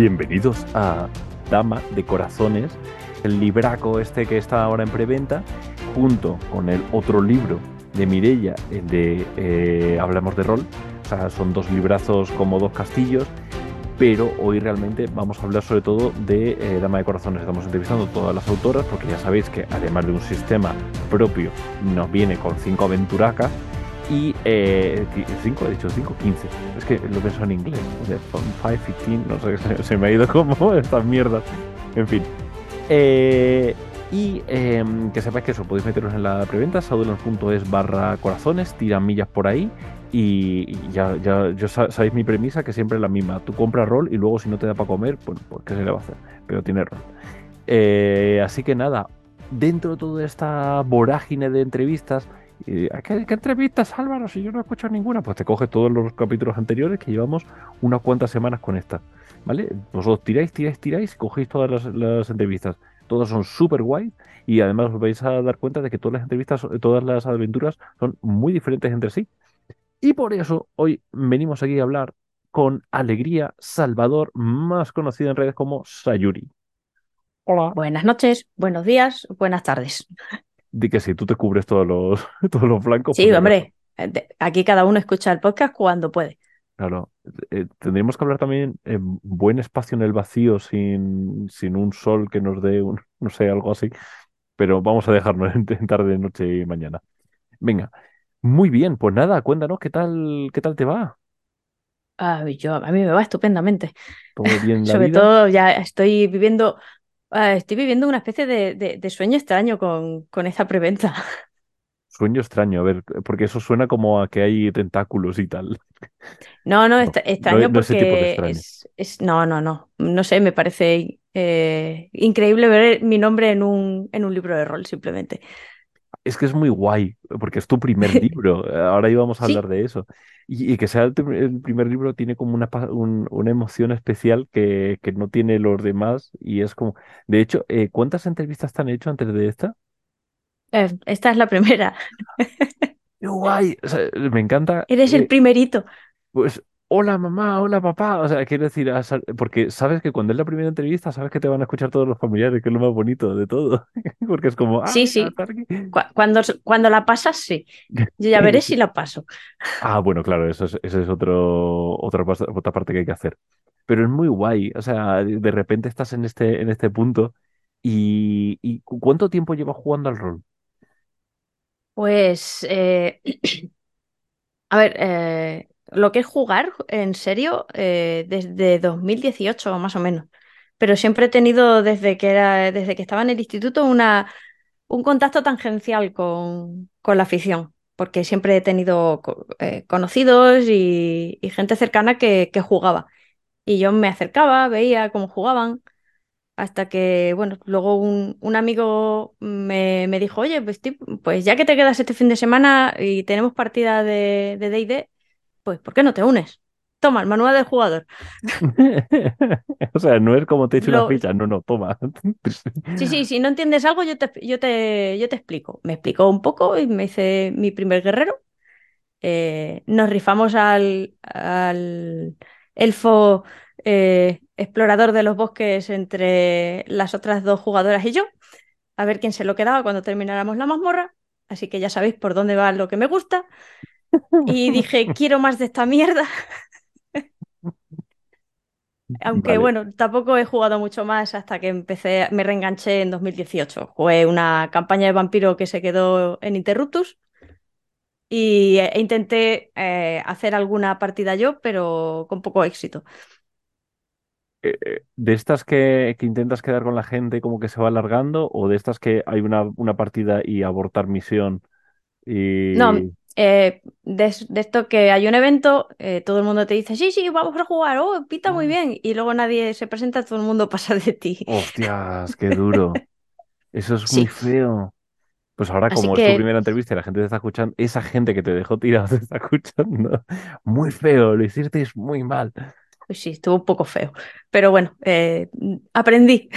Bienvenidos a Dama de Corazones, el libraco este que está ahora en preventa, junto con el otro libro de Mirella, el de eh, Hablamos de Rol. O sea, son dos librazos como dos castillos, pero hoy realmente vamos a hablar sobre todo de eh, Dama de Corazones. Estamos entrevistando todas las autoras, porque ya sabéis que además de un sistema propio, nos viene con cinco aventuracas y eh, ¿5? he dicho 5, 15. Es que lo pienso en inglés. 5, 15, no sé, se, me ha ido como estas mierdas. En fin. Eh, y em, que sepáis que eso, podéis meteros en la preventa, saudeland.es barra corazones, tiran millas por ahí. Y ya, ya, ya sabéis mi premisa, que siempre es la misma. Tú compras rol y luego si no te da para comer, pues, pues ¿qué se le va a hacer? Pero tiene rol. Eh, así que nada, dentro de toda esta vorágine de entrevistas, ¿Qué, ¿Qué, entrevistas, Álvaro? Si yo no he escuchado ninguna, pues te coges todos los capítulos anteriores que llevamos unas cuantas semanas con esta. ¿Vale? Vosotros tiráis, tiráis, tiráis, cogéis todas las, entrevistas. Todas son súper guay y además os vais a dar cuenta de que todas las entrevistas, todas las aventuras son muy diferentes entre sí. Y por eso hoy venimos aquí a hablar con Alegría Salvador, más conocida en redes como Sayuri. Hola. Buenas noches, buenos días, buenas tardes de que si tú te cubres todos los, todos los flancos. Sí, pues hombre, eh, aquí cada uno escucha el podcast cuando puede. Claro, eh, tendríamos que hablar también en buen espacio en el vacío sin, sin un sol que nos dé, un, no sé, algo así. Pero vamos a dejarnos en tarde, noche y mañana. Venga, muy bien, pues nada, cuéntanos qué tal, qué tal te va. Ah, yo, a mí me va estupendamente. Sobre todo ya estoy viviendo Ah, estoy viviendo una especie de, sueño extraño con, con esta preventa. Sueño extraño, a ver, porque eso suena como a que hay tentáculos y tal. No, no, extraño porque es, no, no, no, no sé, me parece eh, increíble ver mi nombre en un, en un libro de rol, simplemente. Es que es muy guay, porque es tu primer libro. Ahora íbamos a hablar de eso. Y, que sea el, primer libro tiene como una, una emoción especial que, que, no tiene los demás. Y es como. De hecho, eh, ¿cuántas entrevistas te han hecho antes de esta? Eh, esta es la primera. ¡Qué guay! me encanta. Eres el primerito. Pues hola mamá, hola papá. O sea, quiero decir, porque sabes que cuando es la primera entrevista, sabes que te van a escuchar todos los familiares, que es lo más bonito de todo. porque es como. sí, sí. Cuando, cuando la pasas, sí. Yo ya veré si la paso. Ah, bueno, claro, eso es, otro, otra, otra parte que hay que hacer. Pero es muy guay. O sea, de repente estás en este, en este punto. Y, y ¿cuánto tiempo llevas jugando al rol? Pues. Eh, a ver, eh, lo que es jugar, en serio, eh, desde 2018 más o menos. Pero siempre he tenido, desde que, era, desde que estaba en el instituto, una, un contacto tangencial con, con la afición, porque siempre he tenido eh, conocidos y, gente cercana que, que, jugaba. Y yo me acercaba, veía cómo jugaban, hasta que, bueno, luego un, un amigo me, me, dijo, oye, pues, pues ya que te quedas este fin de semana y tenemos partida de D&D, pues ¿por qué no te unes? Toma, el manual del jugador. o sea, no es como te he hecho una ficha, no, no, toma. sí, sí, si no entiendes algo, yo te, yo te, yo te explico. Me explicó un poco y me hice mi primer guerrero. Eh, nos rifamos al, al elfo eh, explorador de los bosques entre las otras dos jugadoras y yo, a ver quién se lo quedaba cuando termináramos la mazmorra. Así que ya sabéis por dónde va lo que me gusta. Y dije, quiero más de esta mierda. Aunque bueno, tampoco he jugado mucho más hasta que empecé, me reenganché en 2018. Jugué una campaña de vampiro que se quedó en Interruptus y e intenté eh, hacer alguna partida yo, pero con poco éxito. Eh, eh, ¿De estas que, que, intentas quedar con la gente como que se va alargando o de estas que hay una, una partida y abortar misión? Y... No, eh, de, esto que hay un evento, eh, todo el mundo te dice, sí, sí, vamos a jugar, oh, pita muy mm. bien, y luego nadie se presenta, todo el mundo pasa de ti. Hostias, qué duro. Eso es muy feo. Pues ahora, como es tu primera entrevista y la gente te está escuchando, esa gente que te dejó tirado te está escuchando. Muy feo, lo hiciste es muy mal. Pues sí, estuvo un poco feo. Pero bueno, eh, aprendí.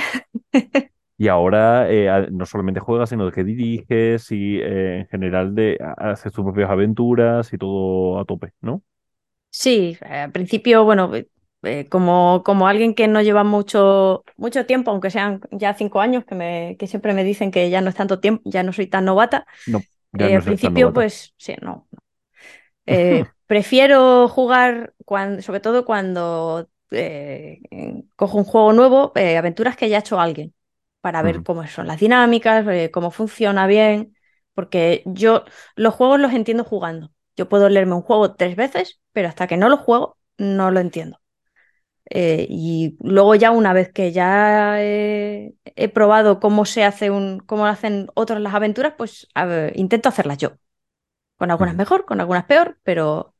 Y ahora eh, no solamente juegas, sino que diriges y eh, en general de, haces tus propias aventuras y todo a tope, ¿no? Sí, al principio, bueno, eh, como, como alguien que no lleva mucho, mucho tiempo, aunque sean ya cinco años, que, me, que siempre me dicen que ya no es tanto tiempo, ya no soy tan novata. No, ya eh, no al principio, pues sí, no. no. Eh, prefiero jugar, cuando, sobre todo cuando cojo un juego nuevo, aventuras que ya ha hecho alguien, para ver cómo son las dinámicas, eh, cómo funciona bien, porque yo los juegos los entiendo jugando. Yo puedo leerme un juego tres veces, pero hasta que no lo juego, no lo entiendo. Eh, y luego ya una vez que ya he, he probado cómo se hace un, cómo hacen otros las aventuras, pues ver, intento hacerlas yo. Con algunas mejor, con algunas peor, pero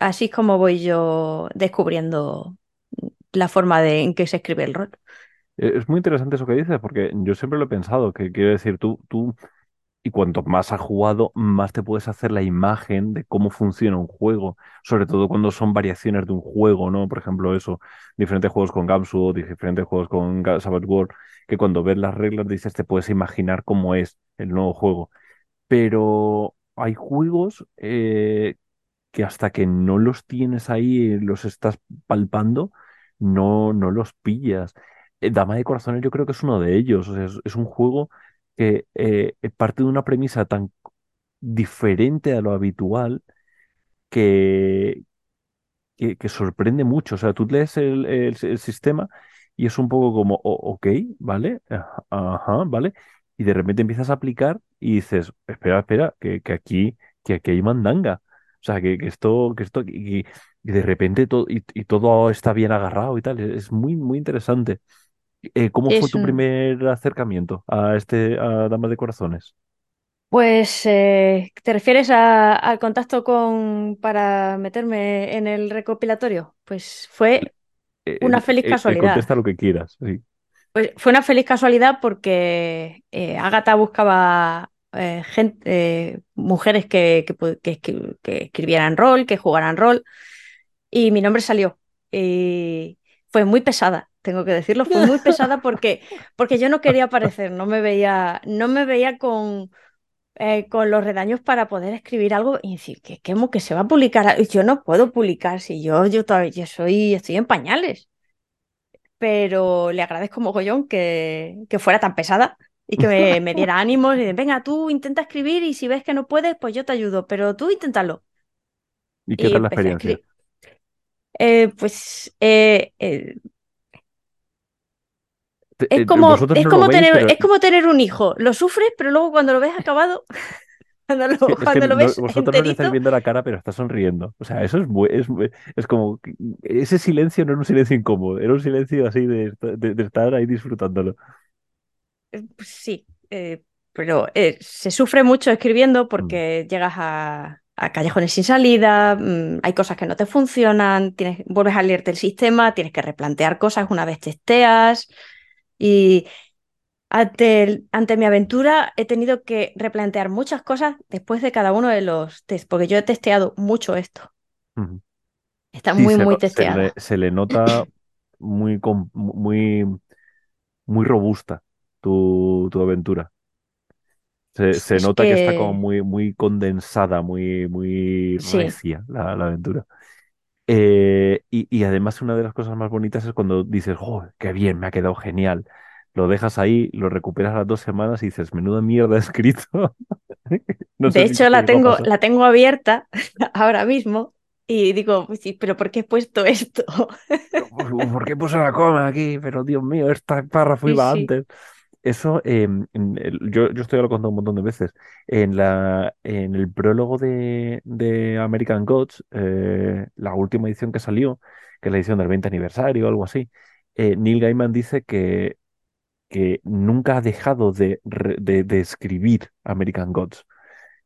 así es como voy yo descubriendo la forma de, en que se escribe el rol. Eh, Es muy interesante eso que dices, porque yo siempre lo he pensado, que quiero decir, tú, tú Y cuanto más has jugado, más te puedes hacer la imagen de cómo funciona un juego, sobre todo cuando son variaciones de un juego, ¿no? Por ejemplo, eso, diferentes juegos con Gamsu, diferentes juegos con Savage World, que cuando ves las reglas dices, te puedes imaginar cómo es el nuevo juego. Pero hay juegos eh, que hasta que no los tienes ahí, los estás palpando, no, no los pillas. Eh, Dama de Corazones yo creo que es uno de ellos. O sea, es, un juego que eh, eh, parte de una premisa tan diferente a lo habitual que, que, sorprende mucho. O sea, tú lees el, el- sistema y es un poco como, "O- ok, ¿vale? Ajá, ¿vale? Y de repente empiezas a aplicar y dices, espera, espera, que, que aquí, que aquí hay mandanga. O sea, que, que esto, que esto, y, de repente todo, y todo está bien agarrado y tal. Es muy, muy interesante. Eh, ¿cómo fue Es tu un- primer acercamiento a este, a Damas de Corazones? Pues, eh, ¿te refieres a- al contacto con para meterme en el recopilatorio? Pues fue Eh, una feliz eh, eh, casualidad. contesta lo que quieras. sí. Pues fue una feliz casualidad porque eh, Agatha buscaba eh, gen- eh, mujeres que, que pu- que escri- que escribieran rol, que jugaran rol, y mi nombre salió. Fue muy pesada, tengo que decirlo, fue muy pesada porque, porque yo no quería aparecer, no me veía, no me veía con, eh, con los redaños para poder escribir algo y decir que, que, que se va a publicar. Yo no puedo publicar si yo, yo todavía yo soy, estoy en pañales pero le agradezco mogollón que, que fuera tan pesada y que me, me diera ánimos y de, venga, tú intenta escribir y si ves que no puedes, pues yo te ayudo, pero tú inténtalo. ¿Y qué Y tal la experiencia? Eh, pues eh, eh, es como, es no como veis, tener, pero es como tener un hijo. Lo sufres, pero luego cuando lo ves acabado, cuando lo, cuando lo no- ves vosotros no le estáis viendo la cara, pero está sonriendo. O sea, eso es, bu- es, es como... Ese silencio no era un silencio incómodo, era un silencio así de, de- de estar ahí disfrutándolo. pues sí, eh, pero eh, se sufre mucho escribiendo Mm. porque llegas a, a callejones sin salida, mm, hay cosas que no te funcionan, tienes, vuelves a leerte el sistema, tienes que replantear cosas una vez testeas y ante, el- ante mi aventura he tenido que replantear muchas cosas después de cada uno de los tests, porque yo he testeado mucho esto, está Sí, muy, muy no- se le, testeada. se le nota muy, muy, muy robusta tu, tu aventura. Se, nota que está como muy, muy condensada, muy, muy sí, recia la, la aventura. Eh, y, y además una de las cosas más bonitas es cuando dices, ¡oh, qué bien, me ha quedado genial! Lo dejas ahí, lo recuperas a las dos semanas y dices, menuda mierda he escrito. No De si hecho, la tengo, la tengo abierta ahora mismo y digo, "Pues sí, pero ¿por qué he puesto esto? ¿Por por qué puse la coma aquí? Pero Dios mío, este párrafo Sí, iba sí, antes. Eso, em, yo, yo estoy lo he contado un montón de veces. En la, en el prólogo de, American Gods, eh, la última edición que salió, que es la edición del 20 aniversario o algo así, eh, Neil Gaiman dice que, que nunca ha dejado de, de, de escribir American Gods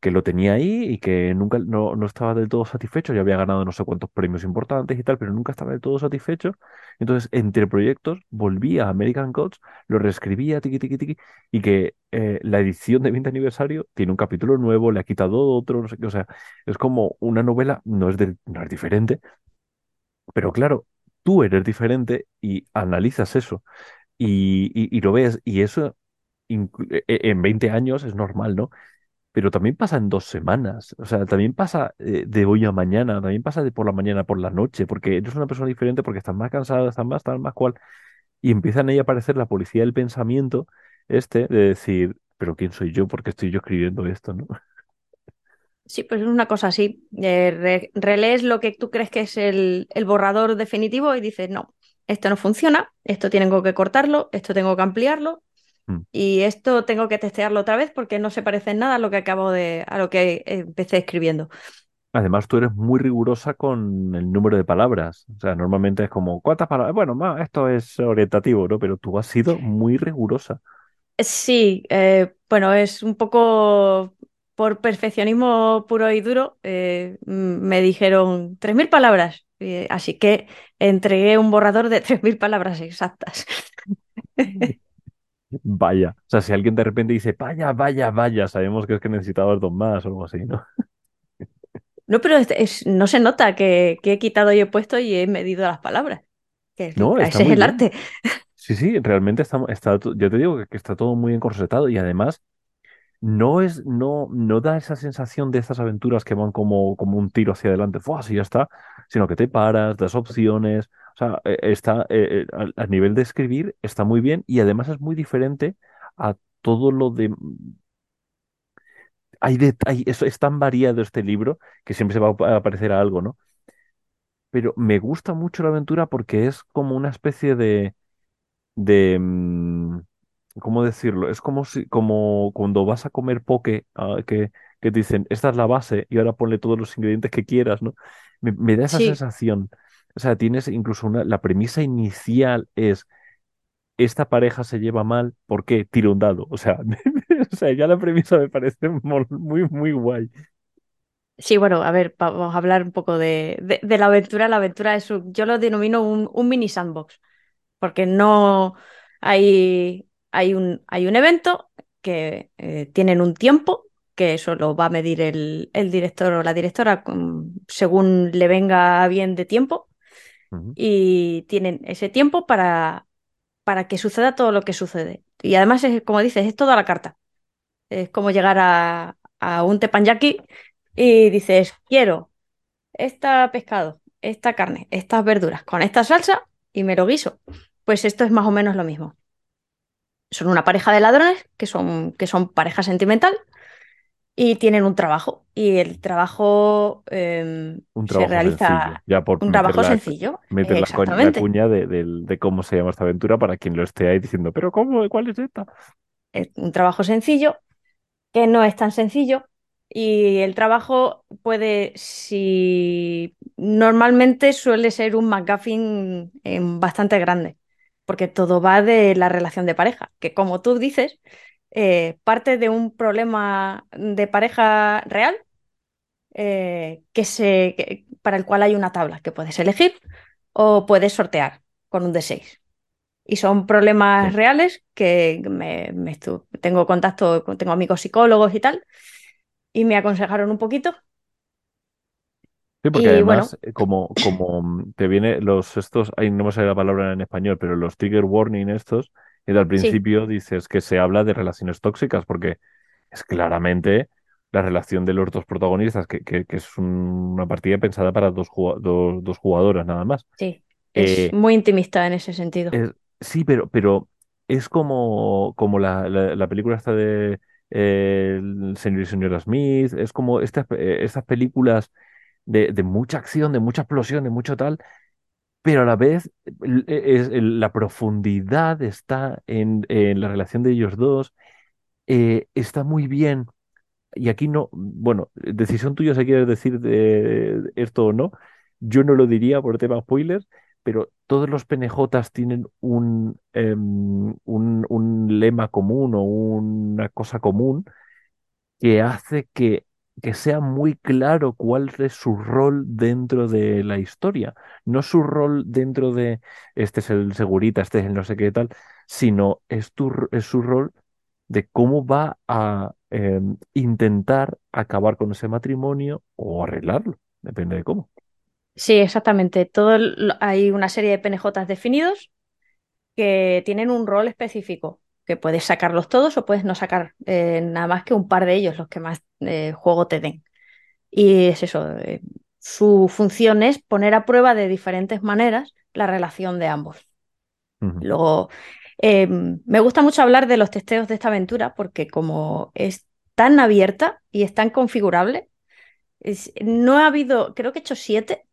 que lo tenía ahí y que nunca no, no estaba del todo satisfecho. Ya había ganado no sé cuántos premios importantes y tal, pero nunca estaba del todo satisfecho. Entonces, entre proyectos, volvía a American Gods, lo reescribía, tiqui, tiqui, tiqui, y que eh, la edición de 20 aniversario tiene un capítulo nuevo, le ha quitado otro, no sé qué. O sea, es como una novela, no es, del- no es diferente, pero claro, tú eres diferente y analizas eso y, y, y lo ves, y eso e- e- en 20 años es normal, ¿no? Pero también pasa en dos semanas. O sea, también pasa eh, de hoy a mañana, también pasa de por la mañana por la noche, porque eres una persona diferente, porque estás más cansada, estás más tal, más cual. Y empiezan ahí a aparecer la policía del pensamiento, este, de decir, pero ¿quién soy yo? ¿Por qué estoy yo escribiendo esto, no? Sí, pues es una cosa así. Eh, re- relees lo que tú crees que es el, borrador definitivo y dices, no, esto no funciona, esto tengo que cortarlo, esto tengo que ampliarlo. Y esto tengo que testearlo otra vez porque no se parece en nada a lo que acabo de, a lo que empecé escribiendo. Además, tú eres muy rigurosa con el número de palabras. O sea, normalmente es como, ¿cuántas palabras? Bueno, esto es orientativo, ¿no? Pero tú has sido muy rigurosa. Sí, eh, bueno, es un poco por perfeccionismo puro y duro. eh, mm, me dijeron 3.000 palabras, eh, así que entregué un borrador de 3.000 palabras exactas. Vaya. O sea, si alguien de repente dice, vaya, vaya, vaya, sabemos que es que necesitabas dos más o algo así, ¿no? No, pero es- es- no se nota que, que he quitado y he puesto y he medido las palabras. Que No, ese es el bien. arte. Sí, sí, realmente está, está, yo te digo que, está todo muy encorsetado y además no es, no, no da esa sensación de estas aventuras que van como, como un tiro hacia adelante, ¡fua! así ya está, sino que te paras, das opciones, o sea, eh, está, eh, eh, a, a nivel de escribir está muy bien y además es muy diferente a todo lo de... Hay de, hay- es, es tan variado este libro que siempre se va a aparecer a algo, ¿no? Pero me gusta mucho la aventura porque es como una especie de de, mm, ¿cómo decirlo? Es como si, como cuando vas a comer poke, ah, que, que te dicen, esta es la base y ahora ponle todos los ingredientes que quieras, ¿no? Me, me da esa Sí, sensación. O sea, tienes incluso una, la premisa inicial es, esta pareja se lleva mal, ¿por qué? Tira un dado. O sea, o sea, ya la premisa me parece muy, muy guay. sí, bueno, a ver, va- vamos a hablar un poco de, de- la aventura. La aventura es un, yo lo denomino un, un mini sandbox, porque no hay, hay un, hay un evento que eh, tienen un tiempo, que eso lo va a medir el, el director o la directora con- según le venga bien de tiempo, Y tienen ese tiempo para, para que suceda todo lo que sucede. Y además, es, como dices, es toda la carta. Es como llegar a, a un teppanyaki y dices, quiero este pescado, esta carne, estas verduras con esta salsa y me lo guiso. Pues esto es más o menos lo mismo. Son una pareja de ladrones que son, que son pareja sentimental y tienen un trabajo. Y el trabajo em, Un se trabajo sencillo, realiza ya por un trabajo la, sencillo. meter cu- la Exactamente. cuña de, del- de cómo se llama esta aventura para quien lo esté ahí diciendo, pero ¿cómo? ¿Cuál es esta? Es un trabajo sencillo que no es tan sencillo y el trabajo puede, si normalmente suele ser un McGuffin em, bastante grande, porque todo va de la relación de pareja, que como tú dices, eh, parte de un problema de pareja real eh, que se, que- para el cual hay una tabla que puedes elegir o puedes sortear con un D6. Y son problemas Sí. reales que me, me tengo contacto, con- tengo amigos psicólogos y tal, y me aconsejaron un poquito. Sí, porque Y bueno, además, eh, como, como mm, te viene los estos, ay, no me sale la palabra en español, pero los trigger warning estos, y al sí, principio dices que se habla de relaciones tóxicas, porque es claramente la relación de los dos protagonistas, que, que, que es un- una partida pensada para dos, dos, dos jugadoras nada más. sí, es Eh, muy intimista en ese sentido. es- sí, pero, pero es como, como la, la, la película esta de eh, El señor y señora Smith, es como estas, eh, estas películas de, de mucha acción, de mucha explosión, de mucho tal, pero a la vez e, la profundidad está en, la relación de ellos dos, eh, está muy bien. Y aquí no, bueno, decisión tuya si quieres decir de esto o no. Yo no lo diría por tema spoilers, pero todos los PNJs tienen em, un, un lema común o una cosa común que hace que, que sea muy claro cuál es su rol dentro de la historia. No su rol dentro de este es el segurita, este es el no sé qué tal, sino es, tu, es su rol de cómo va a em, intentar acabar con ese matrimonio o arreglarlo, depende de cómo. Sí, exactamente. Todo hay una serie de PNJs definidos que tienen un rol específico. Que puedes sacarlos todos o puedes no sacar eh, nada más que un par de ellos, los que más eh, juego te den. Y es eso, eh, su función es poner a prueba de diferentes maneras la relación de ambos. Luego, eh, me gusta mucho hablar de los testeos de esta aventura porque como es tan abierta y es tan configurable, es- no ha habido, creo que he hecho siete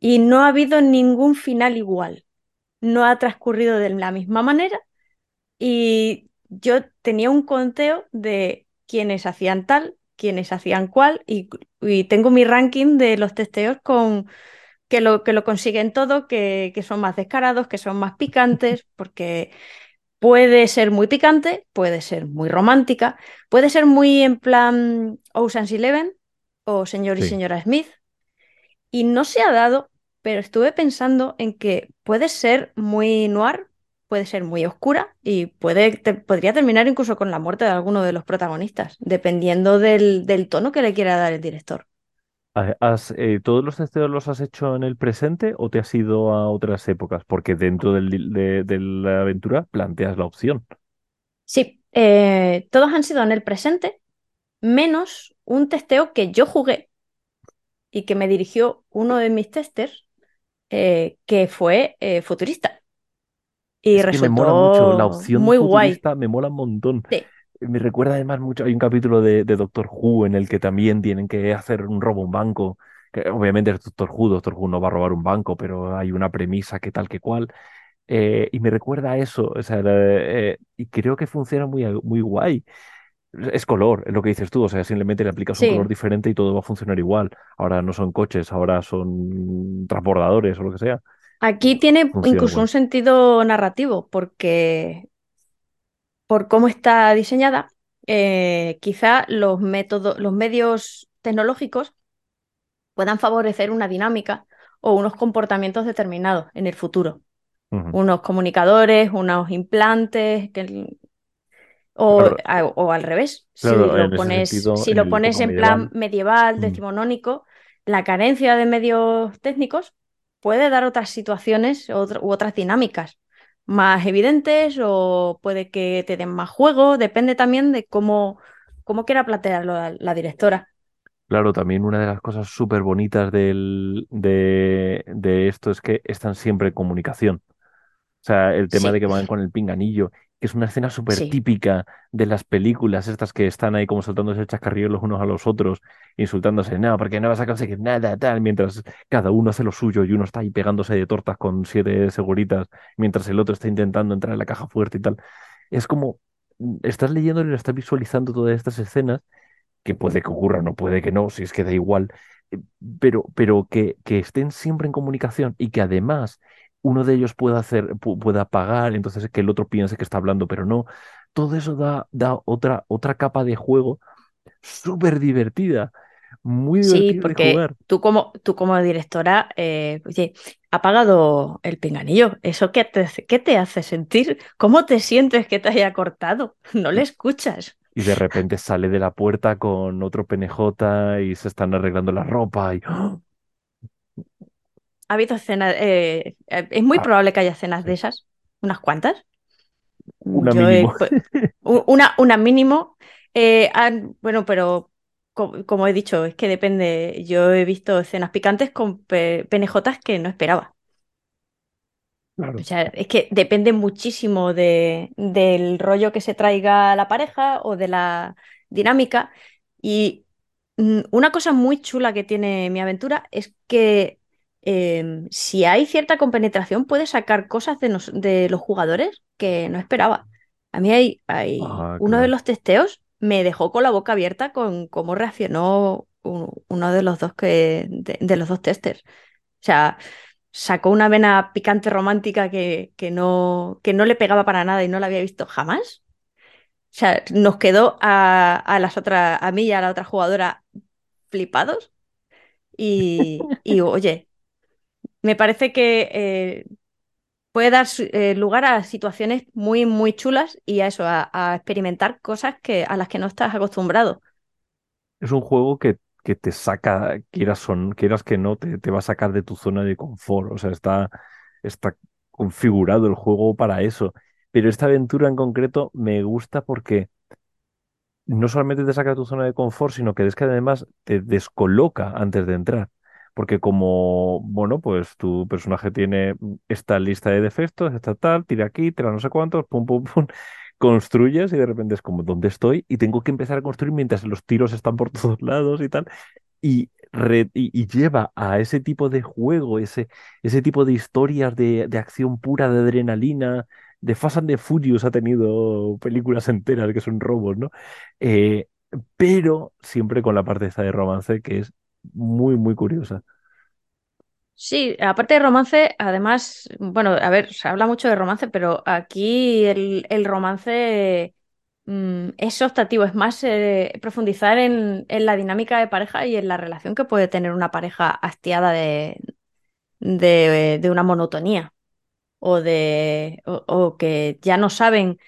y no ha habido ningún final igual. No ha transcurrido de la misma manera y yo tenía un conteo de quienes hacían tal, quienes hacían cual y, y tengo mi ranking de los testeos con que lo, que lo consiguen todo, que, que son más descarados, que son más picantes, porque puede ser muy picante, puede ser muy romántica, puede ser muy en plan Ocean's Eleven o Señor y Sí. Señora Smith. Y no se ha dado, pero estuve pensando en que puede ser muy noir, puede ser muy oscura y puede, te- podría terminar incluso con la muerte de alguno de los protagonistas, dependiendo del, del tono que le quiera dar el director. Has, eh, ¿todos los testeos los has hecho en el presente o te has ido a otras épocas? Porque dentro del de, de la aventura planteas la opción. Sí, eh, todos han sido en el presente, menos un testeo que yo jugué y que me dirigió uno de mis testers, eh, que fue futurista. Y Es que me mola mucho, la resultó opción muy guay. me mola un montón. Sí, Me recuerda además mucho, hay un capítulo de, de Doctor Who en el que también tienen que hacer un robo a un banco, que obviamente es Doctor Who, Doctor Who no va a robar un banco, pero hay una premisa que tal que cual, eh, y me recuerda a eso, o sea, eh, y creo que funciona muy, muy guay. Es color, es lo que dices tú, o sea, simplemente le aplicas un color diferente y todo va a funcionar igual. Ahora no son coches, ahora son transbordadores o lo que sea. Aquí tiene Funciona incluso un sentido narrativo, porque por cómo está diseñada, eh, quizá los métodos, los medios tecnológicos puedan favorecer una dinámica o unos comportamientos determinados en el futuro. Unos comunicadores, unos implantes, que, o, Claro, a- o al revés. Si lo pones, sentido, si en lo pones en plan medieval, decimonónico, la carencia de medios técnicos puede dar otras situaciones otro- u otras dinámicas más evidentes o puede que te den más juego, depende también de cómo, cómo quiera plantearlo la, la directora. Claro, también una de las cosas súper bonitas del, de, de esto es que están siempre en comunicación. O sea, el tema de que van con el pinganillo, es una escena súper sí, típica de las películas, estas que están ahí como soltándose el chascarrillo los unos a los otros, insultándose, no, porque no vas a conseguir nada, tal, mientras cada uno hace lo suyo y uno está ahí pegándose de tortas con siete seguritas, mientras el otro está intentando entrar en la caja fuerte y tal. Es como, mm, estás leyendo y estás visualizando todas estas escenas que puede que ocurra, no puede que no, si es que da igual, eh, pero, pero que, que estén siempre en comunicación y que además uno de ellos pueda hacer, pu- pueda pagar, entonces que el otro piense que está hablando, pero no. Todo eso da, da otra, otra capa de juego súper divertida, muy sí, divertida de porque jugar. tú como, tú como directora, eh, oye, ha pagado el pinganillo. ¿Eso qué te, hace- qué te hace sentir? ¿Cómo te sientes que te haya cortado? No le escuchas. Y de repente sale de la puerta con otro PNJ y se están arreglando la ropa y ¡oh! Ha habido escenas, eh, eh, es muy Ah, probable que haya escenas de esas, unas cuantas. una Yo mínimo. una, una mínimo. eh, han- bueno, pero co- como he dicho, es que depende. Yo he visto escenas picantes con pe- PNJs que no esperaba. O Claro. sea, es que depende muchísimo de, del rollo que se traiga la pareja o de la dinámica. Y mm, una cosa muy chula que tiene mi aventura es que em, si hay cierta compenetración, puede sacar cosas de, nos- de los jugadores que no esperaba. A mí hay, hay Ah, uno de los testeos me dejó con la boca abierta con cómo reaccionó uno de los dos que, de, de los dos testers. O sea, sacó una vena picante romántica que, que no, que no le pegaba para nada y no la había visto jamás. O sea, nos quedó a, a las otras, a mí y a la otra jugadora flipados. Y, y oye, me parece que eh, puede dar eh, lugar a situaciones muy, muy chulas y a eso, a, experimentar cosas que, a las que no estás acostumbrado. Es un juego que, que te saca, quieras, o n- quieras que no, te, te va a sacar de tu zona de confort. O sea, está, está configurado el juego para eso. Pero esta aventura en concreto me gusta porque no solamente te saca de tu zona de confort, sino que que además te descoloca antes de entrar. Porque como, bueno, pues tu personaje tiene esta lista de defectos, esta tal, tira aquí, tira no sé cuántos, pum, pum, pum, construyes y de repente es como, ¿dónde estoy? Y tengo que empezar a construir mientras los tiros están por todos lados y tal. Y, lleva a ese tipo de juego, ese, ese tipo de historias de, de acción pura, de adrenalina. De Fast and the Furious ha tenido películas enteras que son robos, ¿no? Eh, pero siempre con la parte esta de romance que es muy, muy curiosa. Sí, aparte de romance, además, bueno, a ver, se habla mucho de romance, pero aquí el, el romance mm, es optativo, es más eh, profundizar en, en la dinámica de pareja y en la relación que puede tener una pareja hastiada de, de, de una monotonía o, de, o, o que ya no saben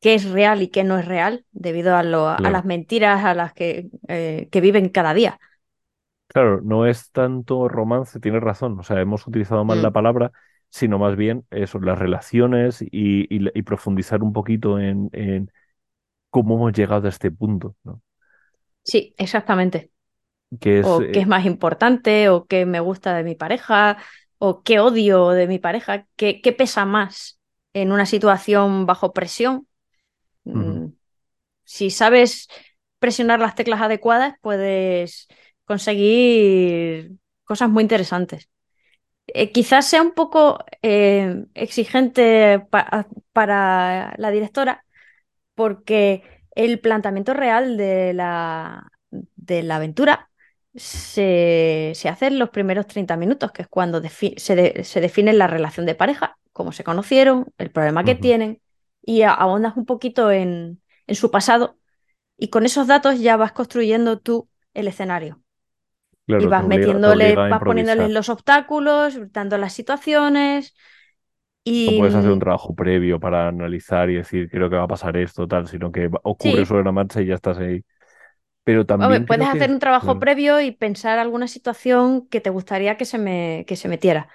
qué es real y qué no es real debido a, lo- a las mentiras a las que, eh, que viven cada día. Claro, no es tanto romance, tienes razón. O sea, hemos utilizado mal la Mm, palabra, sino más bien eso, las relaciones y, y- y profundizar un poquito en, en cómo hemos llegado a este punto, ¿no? Sí, exactamente. Que es, o qué eh, es más importante, o qué me gusta de mi pareja, o qué odio de mi pareja, qué, qué pesa más en una situación bajo presión. Mm, Si sabes presionar las teclas adecuadas, puedes conseguir cosas muy interesantes. Eh, quizás sea un poco eh, exigente pa- para la directora, porque el planteamiento real de la, de la aventura se, se hace en los primeros 30 minutos, que es cuando defi- se, de- se define la relación de pareja, cómo se conocieron, el problema que tienen, y ahondas un poquito en, en su pasado, y con esos datos ya vas construyendo tú el escenario. Y Claro, vas metiéndole, vas poniéndoles los obstáculos, dando las situaciones, No y puedes hacer un mm, trabajo previo para analizar y decir, creo que va a pasar esto, tal, sino que ocurre sí, sobre la marcha y ya estás ahí. Pero Hombre, también puedes creo que, hacer un trabajo previo y pensar alguna situación que te gustaría que se me, que se metiera,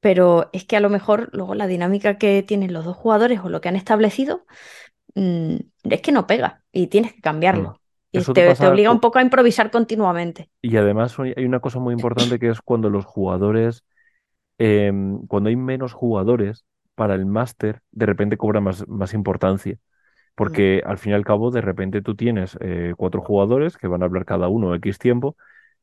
pero es que a lo mejor luego la dinámica que tienen los dos jugadores o lo que han establecido mm, es que no pega y tienes que mm. cambiarlo. Y te obliga un poco a improvisar continuamente. y además hay una cosa muy importante que es cuando los jugadores em, cuando hay menos jugadores para el máster, de repente cobra más, más importancia. Mm, Porque al fin y al cabo, de repente tú tienes eh, cuatro jugadores que van a hablar cada uno X tiempo,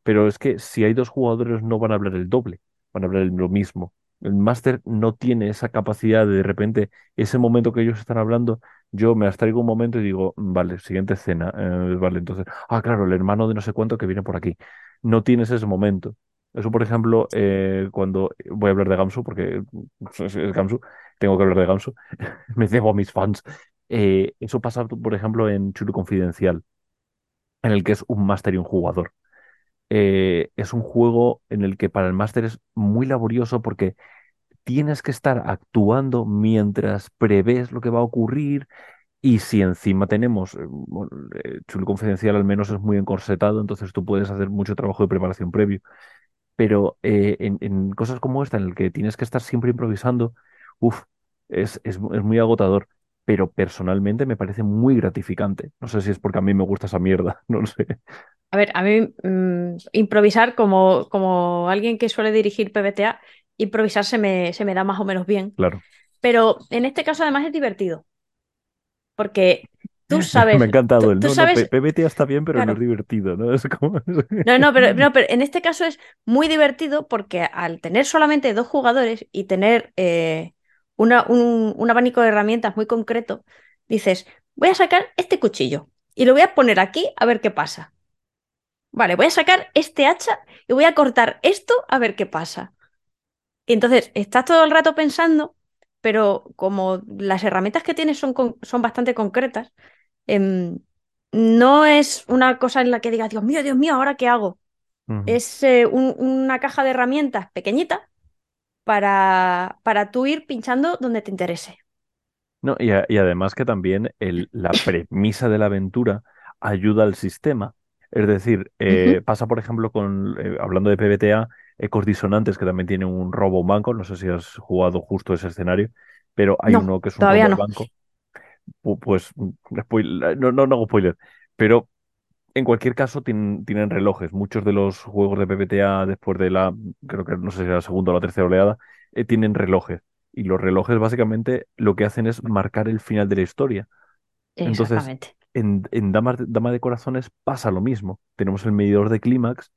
pero es que si hay dos jugadores no van a hablar el doble, van a hablar lo mismo. El máster no tiene esa capacidad de de repente, ese momento que ellos están hablando, yo me abstraigo un momento y digo, "Mm, vale, siguiente escena, eh, vale, entonces, ah, claro, el hermano de no sé cuánto que viene por aquí. No tienes ese momento. Eso, por ejemplo, eh, cuando voy a hablar de Gamsu, porque es, es Gamsu, tengo que hablar de Gamsu, me debo a mis fans. Eh, eso pasa, por ejemplo, en Chulu Confidencial, en el que es un máster y un jugador. Eh, es un juego en el que para el máster es muy laborioso porque tienes que estar actuando mientras prevés lo que va a ocurrir y si encima tenemos, eh, eh, Chulu Confidencial al menos es muy encorsetado, entonces tú puedes hacer mucho trabajo de preparación previo. Pero en, en cosas como esta, en el que tienes que estar siempre improvisando, uff, es, es, es muy agotador. Pero personalmente me parece muy gratificante. No sé si es porque a mí me gusta esa mierda, no sé. A ver, a mí mm, improvisar como, como alguien que suele dirigir PBTA, improvisar se me, se me da más o menos bien, Claro. pero en este caso además es divertido, porque tú Me ha sabes, encantado el tú no, sabes, PBTA está bien, pero no es divertido, ¿no? Es como. No, no, pero, no, pero en este caso es muy divertido porque al tener solamente dos jugadores y tener eh, una- un, un abanico de herramientas muy concreto, dices, voy a sacar este cuchillo y lo voy a poner aquí a ver qué pasa. Vale, voy a sacar este hacha y voy a cortar esto a ver qué pasa. Y entonces estás todo el rato pensando, pero como las herramientas que tienes son, con- son bastante concretas, em, no es una cosa en la que digas, Dios mío, Dios mío, ¿ahora qué hago? Es eh, un- una caja de herramientas pequeñita para, para tú ir pinchando donde te interese. No, y, a- y además que también el, la premisa de la aventura ayuda al sistema. Es decir, eh, pasa por ejemplo con, eh, hablando de PBTA, Ecos Disonantes, que también tiene un robo un banco, no sé si has jugado justo ese escenario, pero hay No, uno que es un robo al no. banco. Pu- Pues, mm, no, no, no hago spoiler, pero en cualquier caso tienen, tienen relojes. Muchos de los juegos de PBTA después de la, creo que no sé si era la segunda o la tercera oleada, eh, tienen relojes. Y los relojes básicamente lo que hacen es marcar el final de la historia. Entonces, Exactamente. En, en Damas de- Dama de Corazones pasa lo mismo. Tenemos el medidor de clímax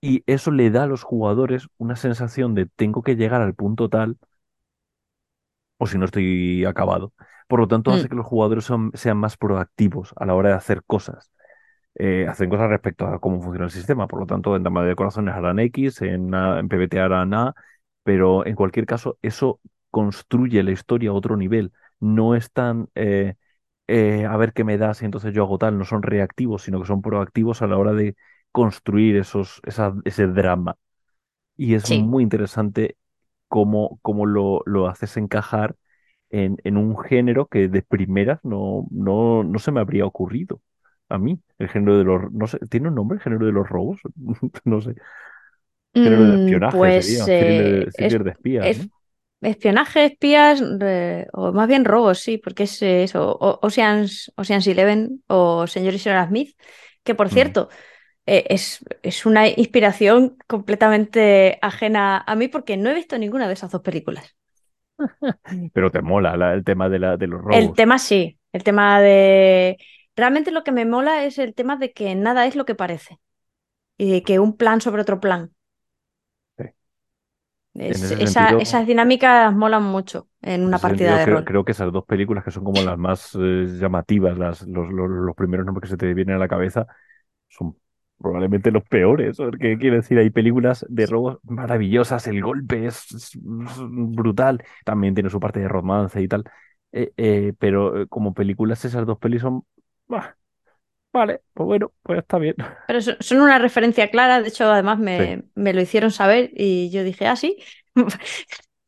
y eso le da a los jugadores una sensación de tengo que llegar al punto tal o si no estoy acabado. Por lo tanto, hace Mm, que los jugadores son- sean más proactivos a la hora de hacer cosas. Eh, hacen cosas respecto a cómo funciona el sistema. Por lo tanto, en Dama de Corazones harán X, en, en PBT harán A, pero en cualquier caso, eso construye la historia a otro nivel. No es tan eh, eh, a ver qué me das y entonces yo hago tal. No son reactivos, sino que son proactivos a la hora de construir esos, esa- ese drama. Y es sí. muy interesante cómo, cómo lo, lo haces encajar en, en un género que de primeras no, no, no se me habría ocurrido a mí. El género de los, no sé, ¿tiene un nombre el género de los robos? No sé. Género de Mm, espionaje pues sería, eh, thriller, es, de espías, es- ¿no? Espionaje, espías, eh, o más bien robos, sí, porque es eh, eso, o- Ocean's, Ocean's Eleven o Señor y Señora Smith, que por Mm. cierto, eh, es, es una inspiración completamente ajena a mí porque no he visto ninguna de esas dos películas. Pero te mola la- el tema de, la, de los El robos. tema sí, el tema de... Realmente lo que me mola es el tema de que nada es lo que parece y de que un plan sobre otro plan. Es- esa- sentido, esas dinámicas molan mucho en una partida sentido de creo, rol. creo que esas dos películas que son como las más eh, llamativas, las, los, los, los primeros nombres que se te vienen a la cabeza, son probablemente los peores. Porque quiero decir, hay películas de robos maravillosas, el golpe es, brutal, también tiene su parte de romance y tal. Eh, eh, pero como películas, esas dos pelis son. "Bah, vale, pues bueno, pues está bien. Pero so- son una referencia clara, de hecho además Sí, me, me lo hicieron saber y yo dije, ah, sí.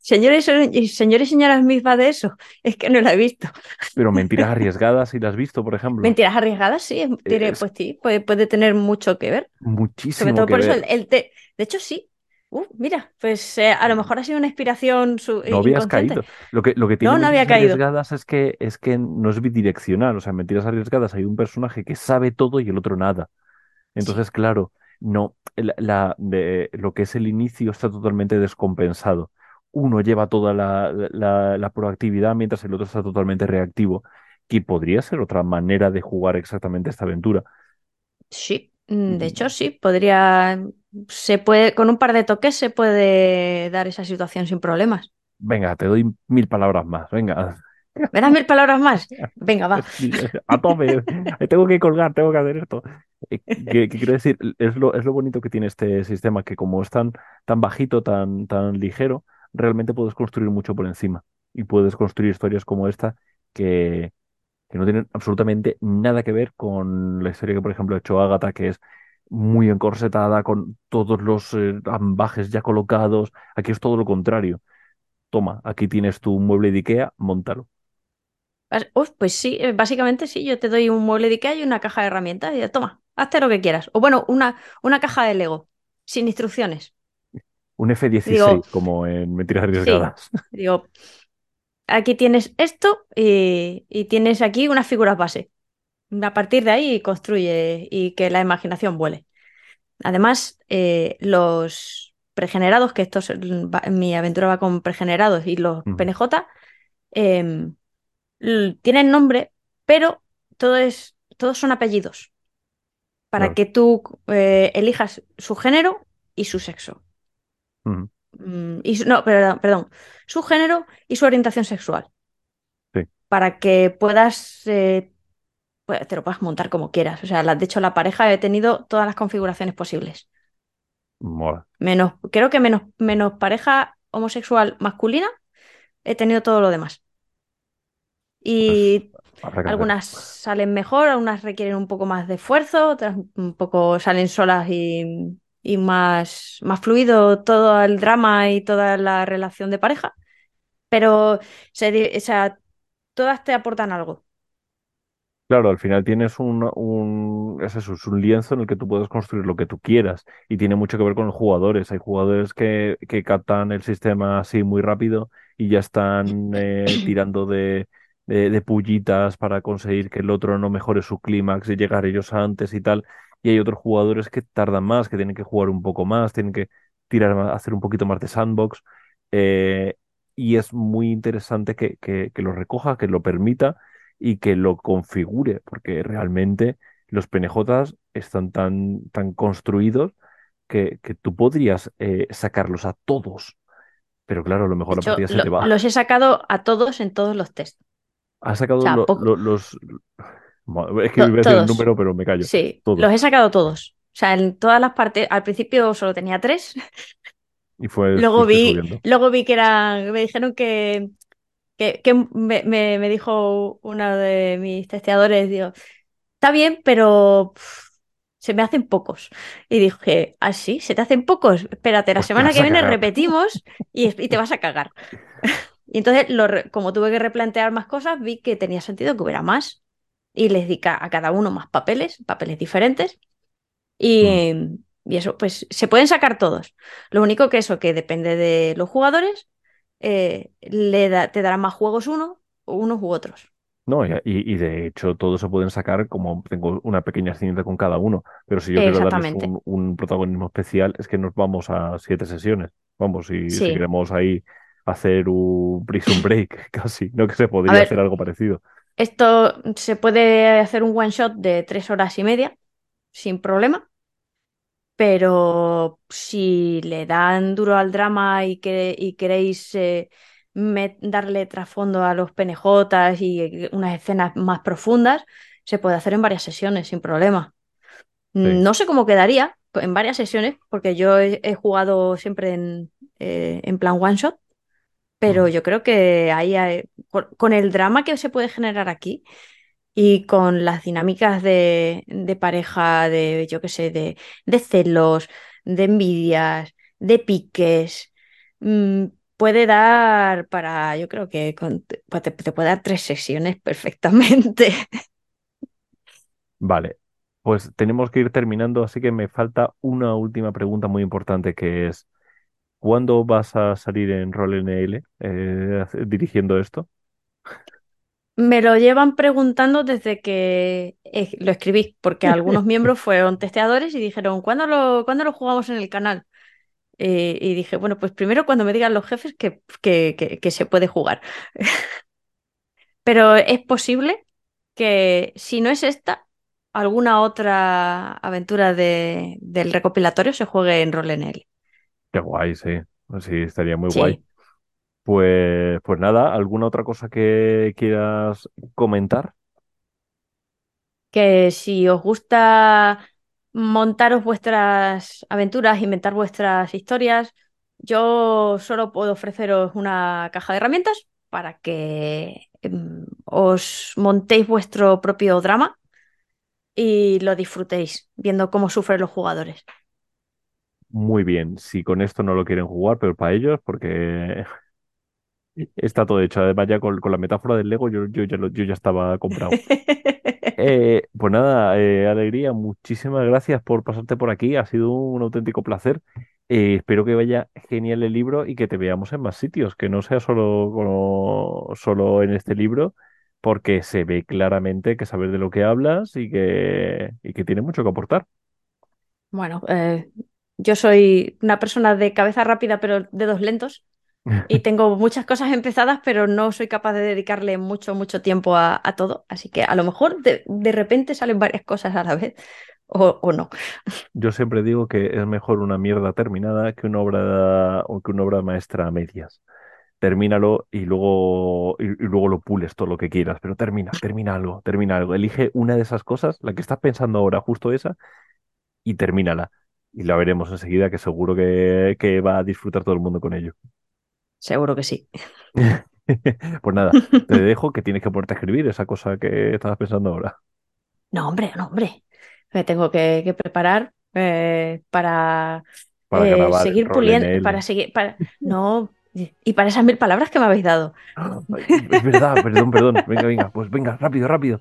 Señores y señores y señoras va de eso. Es que no la he visto. pero mentiras arriesgadas, si las has visto, por ejemplo, Mentiras arriesgadas, sí, es- es pues sí, puede, puede tener mucho que ver. Sobre muchísimo todo que por eso el, el te- De hecho, sí. Uh, mira, pues eh, a lo mejor ha sido una inspiración su- No habías caído. Lo que, lo que tiene No, no había Mentiras caído. Arriesgadas es que, es que no es bidireccional. O sea, en Mentiras Arriesgadas hay un personaje que sabe todo y el otro nada. Sí, Entonces, claro, no, la, la- de, lo que es el inicio está totalmente descompensado. Uno lleva toda la, la- la proactividad mientras el otro está totalmente reactivo, que podría ser otra manera de jugar exactamente esta aventura. sí. Mm, De hecho, Mm, sí, podría. Se puede, con un par de toques se puede dar esa situación sin problemas. Venga, te doy mil palabras más. Venga, ¿Me das mil palabras más? Venga, va. a tope. Tengo que colgar, tengo que hacer esto. Eh, ¿Qué, qué quiero decir? Es lo, es lo bonito que tiene este sistema, que como es tan, tan bajito, tan, tan ligero, realmente puedes construir mucho por encima. Y puedes construir historias como esta que, que no tienen absolutamente nada que ver con la historia que, por ejemplo, ha hecho Agatha, que es muy encorsetada, con todos los eh, ambajes ya colocados. Aquí es todo lo contrario. Toma, aquí tienes tu mueble de IKEA, Uf, pues sí, eh, básicamente sí, yo te doy un mueble de IKEA y una caja de herramientas y ya, toma, hazte lo que quieras. O bueno, una, una caja de Lego, sin instrucciones. Un Y digo, F-16, como en Mentiras sí, Arriesgadas. digo, aquí tienes esto y, y tienes aquí unas figuras base. A partir de ahí construye y que la imaginación vuele. Además, eh, los pregenerados, que estos, va- mi aventura va con pregenerados y los PNJ, em, tienen nombre, pero todo es, todos son apellidos para Claro. que tú eh, elijas su género y su sexo. Mm, y no, perdón, perdón, su género y su orientación sexual, Sí, para que puedas, eh, pues, te lo puedas montar como quieras. O sea, la- de hecho, la pareja he tenido todas las configuraciones posibles. mola. Menos, creo que menos, menos pareja homosexual masculina, he tenido todo lo demás. Pues Y hacerlo. algunas salen mejor, algunas requieren un poco más de esfuerzo, otras un poco salen solas y, y más, más fluido todo el drama y toda la relación de pareja. Pero se o sea, todas te aportan algo. Claro, al final tienes un, un, es eso, es un lienzo en el que tú puedes construir lo que tú quieras y tiene mucho que ver con los jugadores. Hay jugadores que, que captan el sistema así muy rápido y ya están eh, tirando de, de, de pullitas para conseguir que el otro no mejore su clímax y llegar ellos antes y tal. Y hay otros jugadores que tardan más, que tienen que jugar un poco más, tienen que tirar, más- hacer un poquito más de sandbox. eh, y es muy interesante que, que, que lo recoja, que lo permita y que lo configure, porque realmente los PNJs están tan, tan construidos que, que tú podrías eh, sacarlos a todos, pero claro, a lo mejor la hecho, partida se lo- te va. los he sacado a todos en todos los tests. Has O sacado sea, lo- poco, lo- los... Es que to- iba a decir número, pero me callo. Sí, Todos. los he sacado todos. O sea, en todas las partes, al principio solo tenía tres, Y fue, luego vi, luego vi que eran, me dijeron que, que, que me, me- me dijo uno de mis testeadores, digo, está bien, pero pff, se me hacen pocos. Y dije, ¿ah, sí? ¿Se te hacen pocos? Espérate, la Pues semana que viene cagar. repetimos y, y te vas a cagar. Y entonces, lo como tuve que replantear más cosas, vi que tenía sentido que hubiera más. Y les di a cada uno más papeles, papeles diferentes. Y, Mm. y eso, pues se pueden sacar todos. Lo único que eso, que depende de los jugadores, eh, le da- te darán más juegos uno, unos u otros. No, y, y- de hecho todos se pueden sacar como tengo una pequeña cinta con cada uno, pero si yo quiero darles un, un protagonismo especial es que nos vamos a siete sesiones. Vamos, y si Sí. queremos ahí hacer un prison break casi, no que se podría ver, hacer algo parecido. esto se puede hacer un one shot de tres horas y media sin problema. Pero si le dan duro al drama y, que, y queréis eh, met- darle trasfondo a los PNJs y unas escenas más profundas, se puede hacer en varias sesiones sin problema. Sí. No sé cómo quedaría en varias sesiones, porque yo he, he jugado siempre en, eh, en plan one shot, pero yo creo que ahí hay- con, con el drama que se puede generar aquí y con las dinámicas de, de pareja, de, yo qué sé, de, de celos, de envidias, de piques, mm, puede dar para, yo creo que pues te, puede dar tres sesiones perfectamente. Vale, pues tenemos que ir terminando, así que me falta una última pregunta muy importante que es, ¿cuándo vas a salir en Rol NL eh, dirigiendo esto? Me lo llevan preguntando desde que eh, lo escribí, porque algunos miembros fueron testeadores y dijeron, ¿cuándo lo, ¿cuándo lo jugamos en el canal? Eh, y dije, bueno, pues primero cuando me digan los jefes que, que, que- que se puede jugar. Pero es posible que si no es esta, alguna otra aventura de- del recopilatorio se juegue en rol en él. Qué guay, sí, sí, estaría muy guay. Pues, pues nada, ¿alguna otra cosa que quieras comentar? Que si os gusta montaros vuestras aventuras, inventar vuestras historias, yo solo puedo ofreceros una caja de herramientas para que em, os montéis vuestro propio drama y lo disfrutéis viendo cómo sufren los jugadores. Muy bien, si con esto no lo quieren jugar, pero para ellos, porque está todo hecho. Además, ya con, con la metáfora del Lego, yo, yo ya, lo- yo ya estaba comprado. Eh, pues nada, eh, Alegría, muchísimas gracias por pasarte por aquí. Ha sido un auténtico placer. Eh, espero que vaya genial el libro y que te veamos en más sitios, que no sea solo, como- solo en este libro, porque se ve claramente que sabes de lo que hablas y que, y que tiene mucho que aportar. Bueno, yo soy una persona de cabeza rápida pero dedos lentos y tengo muchas cosas empezadas, pero no soy capaz de dedicarle mucho, mucho tiempo a, todo. Así que a lo mejor de, de repente salen varias cosas a la vez o, o no. Yo siempre digo que es mejor una mierda terminada que una obra que una obra maestra a medias. Termínalo y luego, y luego lo pules todo lo que quieras, pero termina, termina algo, termina algo. Elige una de esas cosas, la que estás pensando ahora, justo esa, y termínala. Y la veremos enseguida, que seguro que, que va a disfrutar todo el mundo con ello. Seguro que sí. Pues nada, te dejo que tienes que ponerte a escribir esa cosa que estabas pensando ahora. No, hombre, no, hombre. Me tengo que, que preparar eh, para Para eh, el seguir puliendo, para seguir, para... No, y para esas mil palabras que me habéis dado. Es verdad, perdón, perdón. Venga, venga, pues venga, rápido, rápido.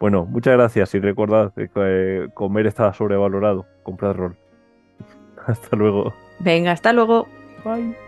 Bueno, muchas gracias y recordad que eh, comer está sobrevalorado. Comprad rol. Hasta luego. Venga, hasta luego. Bye.